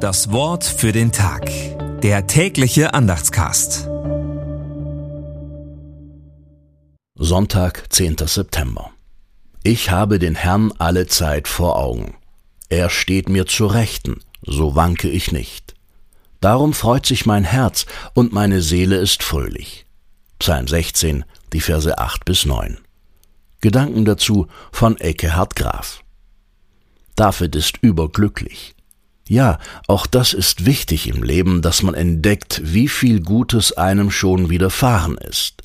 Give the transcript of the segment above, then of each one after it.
Das Wort für den Tag. Der tägliche Andachtscast. Sonntag, 10. September. Ich habe den Herrn alle Zeit vor Augen. Er steht mir zu Rechten, so wanke ich nicht. Darum freut sich mein Herz und meine Seele ist fröhlich. Psalm 16, die Verse 8 bis 9. Gedanken dazu von Eckehard Graf. David ist überglücklich. Ja, auch das ist wichtig im Leben, dass man entdeckt, wie viel Gutes einem schon widerfahren ist.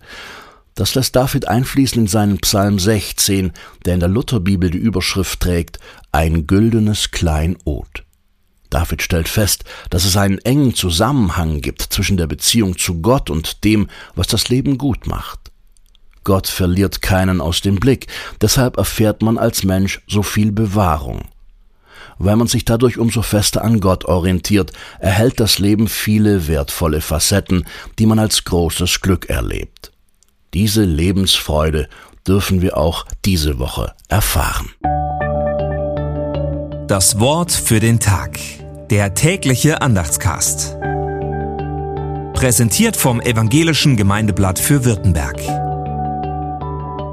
Das lässt David einfließen in seinen Psalm 16, der in der Lutherbibel die Überschrift trägt Ein güldenes Kleinod. David stellt fest, dass es einen engen Zusammenhang gibt zwischen der Beziehung zu Gott und dem, was das Leben gut macht. Gott verliert keinen aus dem Blick, deshalb erfährt man als Mensch so viel Bewahrung. Weil man sich dadurch umso fester an Gott orientiert, erhält das Leben viele wertvolle Facetten, die man als großes Glück erlebt. Diese Lebensfreude dürfen wir auch diese Woche erfahren. Das Wort für den Tag. Der tägliche Andachtscast. Präsentiert vom Evangelischen Gemeindeblatt für Württemberg.